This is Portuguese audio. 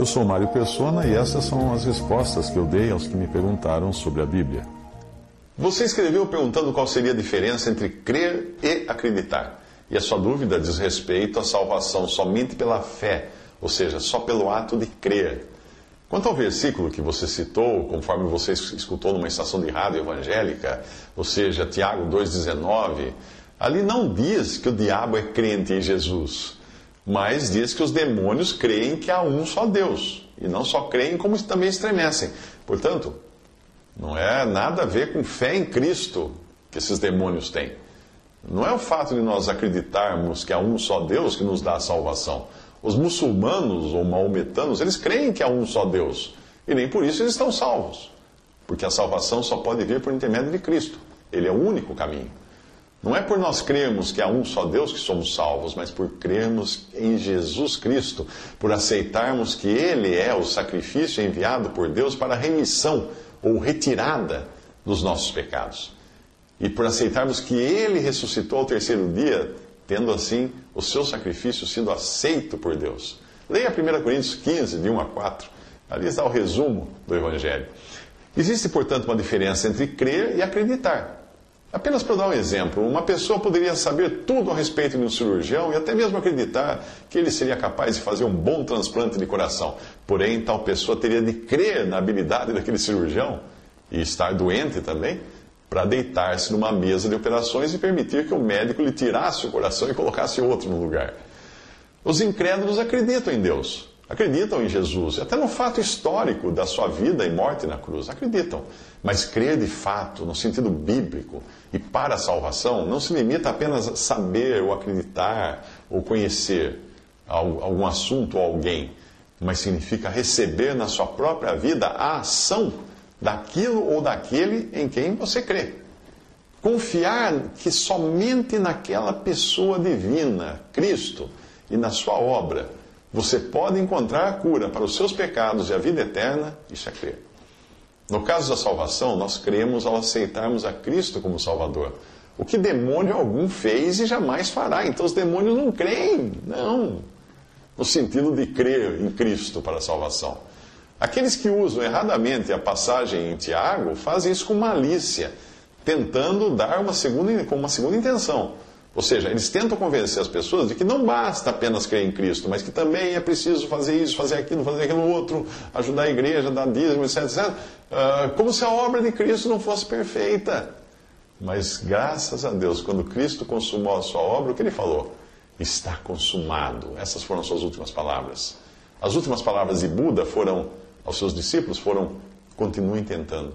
Eu sou Mário Persona e essas são as respostas que eu dei aos que me perguntaram sobre a Bíblia. Você escreveu perguntando qual seria a diferença entre crer e acreditar. E a sua dúvida diz respeito à salvação somente pela fé, ou seja, só pelo ato de crer. Quanto ao versículo que você citou, conforme você escutou numa estação de rádio evangélica, ou seja, Tiago 2,19, ali não diz que o diabo é crente em Jesus, mas diz que os demônios creem que há um só Deus, e não só creem, como também estremecem. Portanto, não é nada a ver com fé em Cristo que esses demônios têm. Não é o fato de nós acreditarmos que há um só Deus que nos dá a salvação. Os muçulmanos ou maometanos, eles creem que há um só Deus. E nem por isso eles estão salvos. Porque a salvação só pode vir por intermédio de Cristo. Ele é o único caminho. Não é por nós crermos que há um só Deus que somos salvos, mas por crermos em Jesus Cristo, por aceitarmos que Ele é o sacrifício enviado por Deus para a remissão ou retirada dos nossos pecados. E por aceitarmos que Ele ressuscitou ao terceiro dia, tendo assim o seu sacrifício sido aceito por Deus. Leia 1 Coríntios 15, de 1 a 4. Ali está o resumo do Evangelho. Existe, portanto, uma diferença entre crer e acreditar. Apenas para dar um exemplo, uma pessoa poderia saber tudo a respeito de um cirurgião e até mesmo acreditar que ele seria capaz de fazer um bom transplante de coração. Porém, tal pessoa teria de crer na habilidade daquele cirurgião e estar doente também para deitar-se numa mesa de operações e permitir que o médico lhe tirasse o coração e colocasse outro no lugar. Os incrédulos acreditam em Deus, acreditam em Jesus, até no fato histórico da sua vida e morte na cruz, acreditam. Mas crer de fato, no sentido bíblico e para a salvação, não se limita apenas a saber ou acreditar ou conhecer algum assunto ou alguém, mas significa receber na sua própria vida a ação daquilo ou daquele em quem você crê. Confiar que somente naquela pessoa divina, Cristo, e na sua obra, você pode encontrar a cura para os seus pecados e a vida eterna, isso é crer. No caso da salvação, nós cremos ao aceitarmos a Cristo como Salvador. O que demônio algum fez e jamais fará. Então os demônios não creem, não. No sentido de crer em Cristo para a salvação. Aqueles que usam erradamente a passagem em Tiago fazem isso com malícia, tentando dar uma segunda, com uma segunda intenção. Ou seja, eles tentam convencer as pessoas de que não basta apenas crer em Cristo, mas que também é preciso fazer isso, fazer aquilo, fazer aquilo outro, ajudar a igreja, dar dízimo, etc, etc. Uh, como se a obra de Cristo não fosse perfeita. Mas graças a Deus, quando Cristo consumou a sua obra, o que ele falou? Está consumado. Essas foram as suas últimas palavras. As últimas palavras de Buda foram aos seus discípulos foram: continuem tentando.